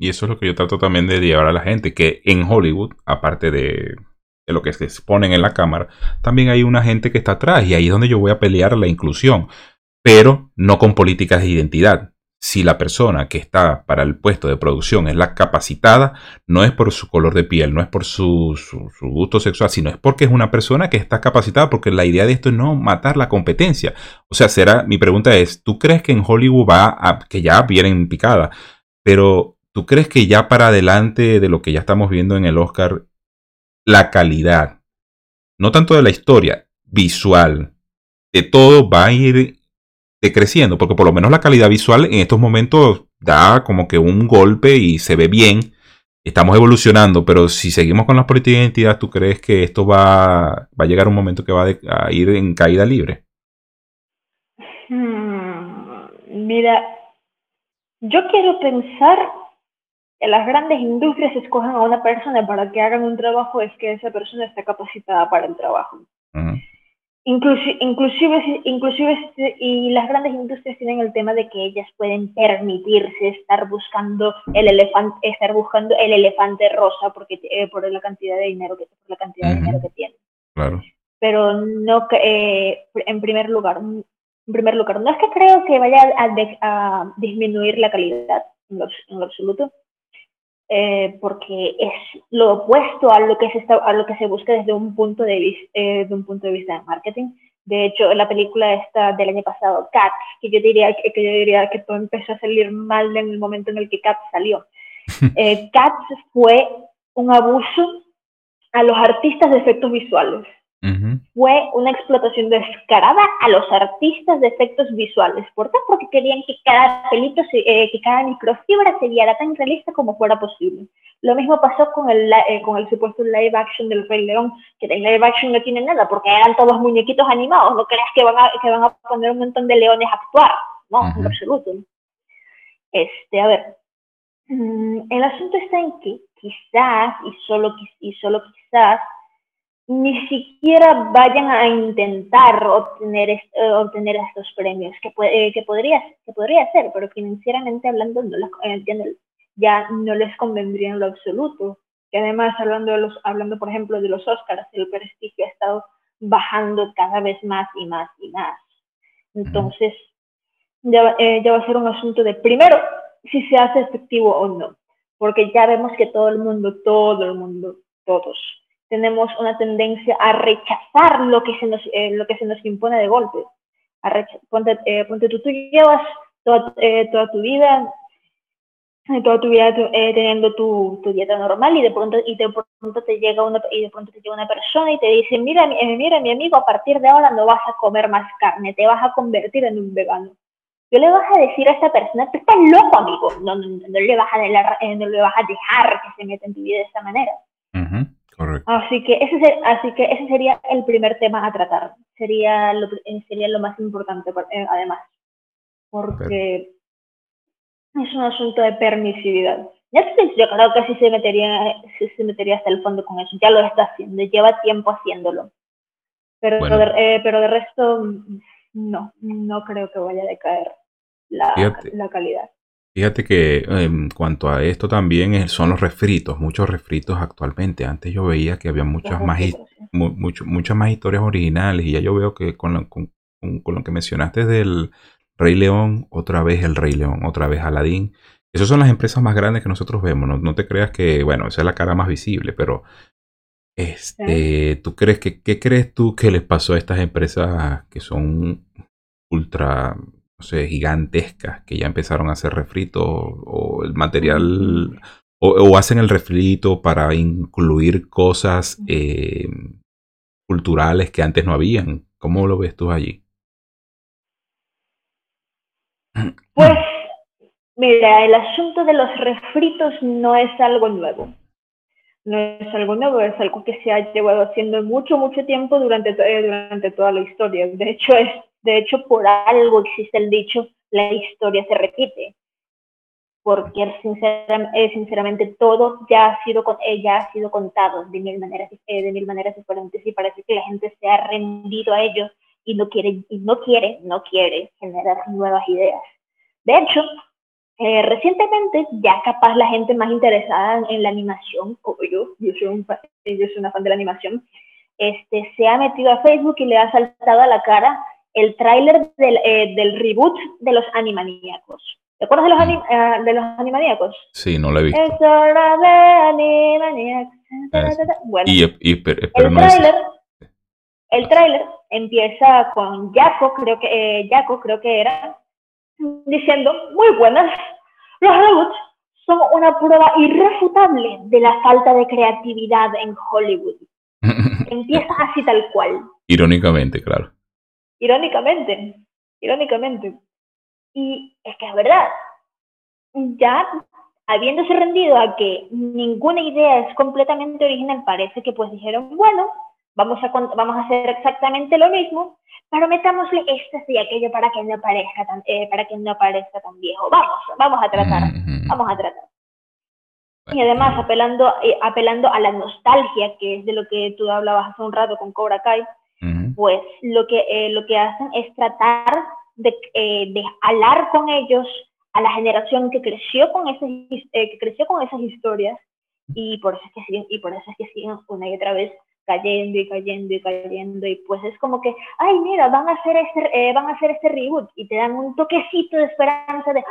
Y eso es lo que yo trato también de llevar a la gente, que en Hollywood, aparte de, lo que se exponen en la cámara, también hay una gente que está atrás y ahí es donde yo voy a pelear la inclusión, pero no con políticas de identidad. Si la persona que está para el puesto de producción es la capacitada, no es por su color de piel, no es por su, su gusto sexual, sino es porque es una persona que está capacitada, porque la idea de esto es no matar la competencia. O sea, será, mi pregunta es, ¿tú crees que en Hollywood va a, que ya vienen picada, pero ¿Tú crees que ya para adelante de lo que ya estamos viendo en el Oscar, la calidad, no tanto de la historia, visual, de todo va a ir decreciendo, porque por lo menos la calidad visual en estos momentos da como que un golpe y se ve bien. Estamos evolucionando, pero si seguimos con las políticas de identidad, ¿tú crees que esto va, va a llegar un momento que va a ir en caída libre? Hmm, mira, yo quiero pensar las grandes industrias escojan a una persona para que hagan un trabajo es que esa persona esté capacitada para el trabajo. inclusive, inclusive, inclusive, este, y las grandes industrias tienen el tema de que ellas pueden permitirse estar buscando el elefante, estar buscando el elefante rosa porque eh, por la cantidad de dinero que por la cantidad de dinero que tienen. Claro. Pero no eh, en primer lugar, en primer lugar, no es que creo que vaya a, disminuir la calidad en lo, absoluto, eh, porque es lo opuesto a lo que se está, a lo que se busca desde un punto de vista eh, de un punto de vista de marketing. De hecho, la película esta del año pasado, Cats, que yo diría que, yo diría que todo empezó a salir mal en el momento en el que Cats salió. Eh, Cats fue un abuso a los artistas de efectos visuales fue una explotación descarada a los artistas de efectos visuales. ¿Por qué? Porque querían que cada pelito, eh, que cada microfibra se viera tan realista como fuera posible. Lo mismo pasó con el, eh, con el supuesto live action del Rey León, que el live action no tiene nada, porque eran todos muñequitos animados. No creas que van a, que van a poner un montón de leones a actuar. No, en absoluto. Este, a ver, mm, el asunto está en que quizás, y solo, y solo quizás, ni siquiera vayan a intentar obtener, eh, obtener estos premios, que, eh, que, podría, que podría ser, pero financieramente hablando no les, ya no les convendría en lo absoluto. Y además, hablando, de los, hablando por ejemplo de los Oscars, el prestigio ha estado bajando cada vez más y más y más. Entonces, ya, eh, ya va a ser un asunto de, primero, si se hace efectivo o no, porque ya vemos que todo el mundo, todo el mundo, todos, tenemos una tendencia a rechazar lo que se nos, eh, lo que se nos impone de golpe. A ponte, eh, ponte tú, tú llevas toda, eh, toda tu vida, toda tu vida teniendo tu, tu, dieta normal y de pronto y de pronto te llega una y de pronto te llega una persona y te dice mira mira mi amigo a partir de ahora no vas a comer más carne te vas a convertir en un vegano yo le vas a decir a esta persona tú estás loco amigo no no, no, le vas a no le vas a dejar que se meta en tu vida de esta manera Así que, ese así que ese sería el primer tema a tratar. Sería lo, sería lo más importante, eh, además. Porque es un asunto de permisividad. Netflix yo creo que sí se metería, sí se metería hasta el fondo con eso. Ya lo está haciendo, lleva tiempo haciéndolo. Pero, de, eh, pero de resto, no, no creo que vaya a decaer la, la calidad. Fíjate que en cuanto a esto también son los refritos, muchos refritos actualmente. Antes yo veía que había muchas más, muchas más historias originales y ya yo veo que con lo, con, lo que mencionaste del Rey León, otra vez el Rey León, otra vez Aladdin. Esas son las empresas más grandes que nosotros vemos. No, te creas que, bueno, esa es la cara más visible, pero este, ¿tú crees que, qué crees tú que les pasó a estas empresas que son ultra no sé, gigantescas que ya empezaron a hacer refrito o el material o, hacen el refrito para incluir cosas eh, culturales que antes no habían. ¿Cómo lo ves tú allí? Pues, mira, el asunto de los refritos no es algo nuevo. No es algo nuevo, es algo que se ha llevado haciendo mucho, mucho tiempo durante, eh, durante toda la historia. De hecho, es de hecho, por algo existe el dicho, la historia se repite, porque eh, sinceramente, todo ya ha sido eh, ya ha sido contado de mil maneras eh, de mil maneras diferentes y parece que la gente se ha rendido a ello y no quiere no quiere no quiere generar nuevas ideas. De hecho, recientemente ya capaz la gente más interesada en, la animación, como yo, yo soy, un, yo soy una fan de la animación, este, se ha metido a Facebook y le ha saltado a la cara el tráiler del, eh, del, reboot de los Animaníacos. ¿Te acuerdas de los, mm. eh, de los Animaníacos? Sí, no lo he visto. Es hora de Animaníacos. Bueno, y, el tráiler el tráiler empieza con Jaco, creo que eh, Jaco creo que era, diciendo, muy buenas, los reboots son una prueba irrefutable de la falta de creatividad en Hollywood. empieza así tal cual. Irónicamente, claro. Irónicamente, irónicamente. Y es que es verdad, ya habiéndose rendido a que ninguna idea es completamente original, parece que pues dijeron, bueno, vamos a, vamos a hacer exactamente lo mismo, pero metámosle esto y aquello para que no parezca tan, eh, para que no parezca tan viejo. Vamos, vamos a tratar, vamos a tratar. Y además, apelando, eh, apelando a la nostalgia, que es de lo que tú hablabas hace un rato con Cobra Kai, pues lo que, eh, lo que hacen es tratar de, de hablar con ellos a la generación que creció con esas, que creció con esas historias y por eso es que siguen, y por eso es que siguen una y otra vez cayendo y cayendo y cayendo. Y pues es como que, ay mira, van a hacer este, eh, van a hacer este reboot y te dan un toquecito de esperanza de,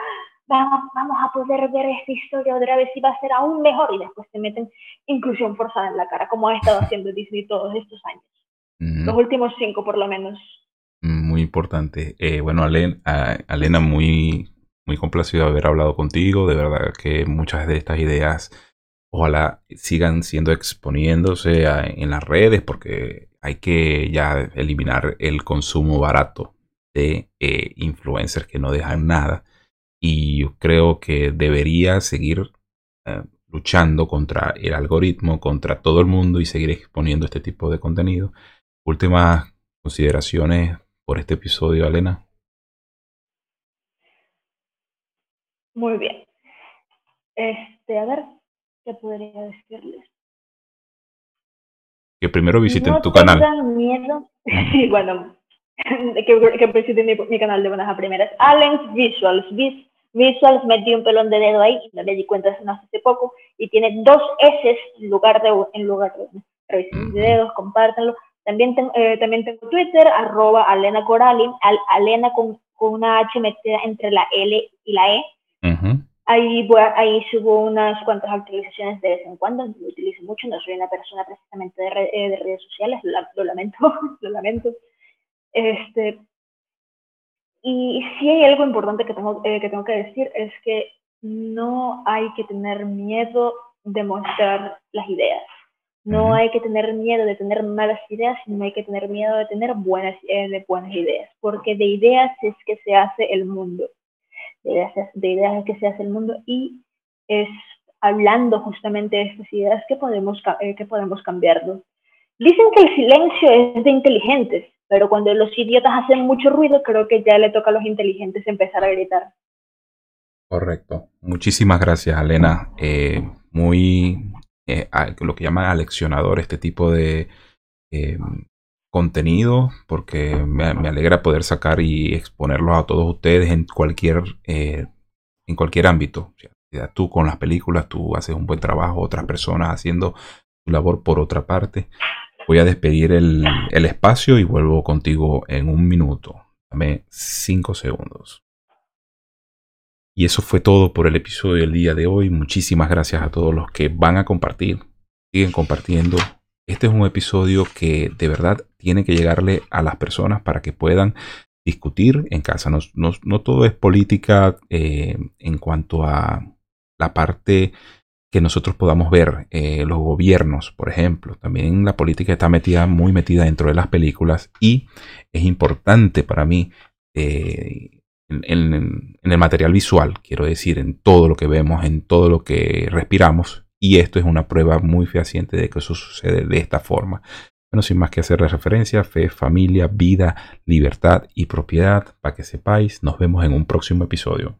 vamos, vamos a poder ver esta historia otra vez y va a ser aún mejor y después te meten inclusión forzada en la cara como ha estado haciendo Disney todos estos años. Los últimos cinco por lo menos. Muy importante. Eh, bueno, Alena, muy, muy complacido de haber hablado contigo. De verdad que muchas de estas ideas ojalá sigan siendo exponiéndose en las redes porque hay que ya eliminar el consumo barato de eh, influencers que no dejan nada. Y yo creo que debería seguir eh, luchando contra el algoritmo, contra todo el mundo y seguir exponiendo este tipo de contenido. Últimas consideraciones por este episodio, Elena. Muy bien. Este, a ver, podría decirles? Que primero visiten tu canal. miedo. Sí, bueno, que, que visiten mi, canal de buenas a primeras. Allen's Visuals. Visuals metí un pelón de dedo ahí y no me di cuenta no hace poco. Y tiene dos S en lugar de en lugar de revisen dedos, compártanlo. También, eh, también tengo Twitter, arroba Alena Coralin, Alena con, con, una H metida entre la L y la E. Ahí, ahí subo unas cuantas actualizaciones de vez en cuando, lo utilizo mucho, no soy una persona precisamente de, eh, de redes sociales, lo, lamento, lo lamento. Este, y si hay algo importante que tengo, eh, que tengo que decir, es que no hay que tener miedo de mostrar las ideas. No hay que tener miedo de tener malas ideas, sino hay que tener miedo de tener buenas, eh, de buenas ideas, porque de ideas es que se hace el mundo de ideas, de ideas que se hace el mundo y es hablando justamente de estas ideas que podemos, eh, que podemos cambiarlo. Dicen que el silencio es de inteligentes, pero cuando los idiotas hacen mucho ruido, creo que ya le toca a los inteligentes empezar a gritar. Correcto. Muchísimas gracias, Elena. Eh, muy, eh, lo que llaman aleccionador este tipo de contenido porque me, alegra poder sacar y exponerlos a todos ustedes en cualquier, eh, en cualquier ámbito. tú con las películas, tú haces un buen trabajo, otras personas haciendo su labor por otra parte. Voy a despedir el, el espacio y vuelvo contigo en un minuto. Dame cinco segundos. Y eso fue todo por el episodio del día de hoy. Muchísimas gracias a todos los que van a compartir. Siguen compartiendo este es un episodio que de verdad tiene que llegarle a las personas para que puedan discutir en casa. No, todo es política eh, en cuanto a la parte que nosotros podamos ver, eh, los gobiernos, por ejemplo. También la política está metida, muy metida dentro de las películas y es importante para mí eh, en, el material visual, quiero decir, en todo lo que vemos, en todo lo que respiramos, y esto es una prueba muy fehaciente de que eso sucede de esta forma. Bueno, sin más que hacerle referencia, fe, familia, vida, libertad y propiedad, para que sepáis, nos vemos en un próximo episodio.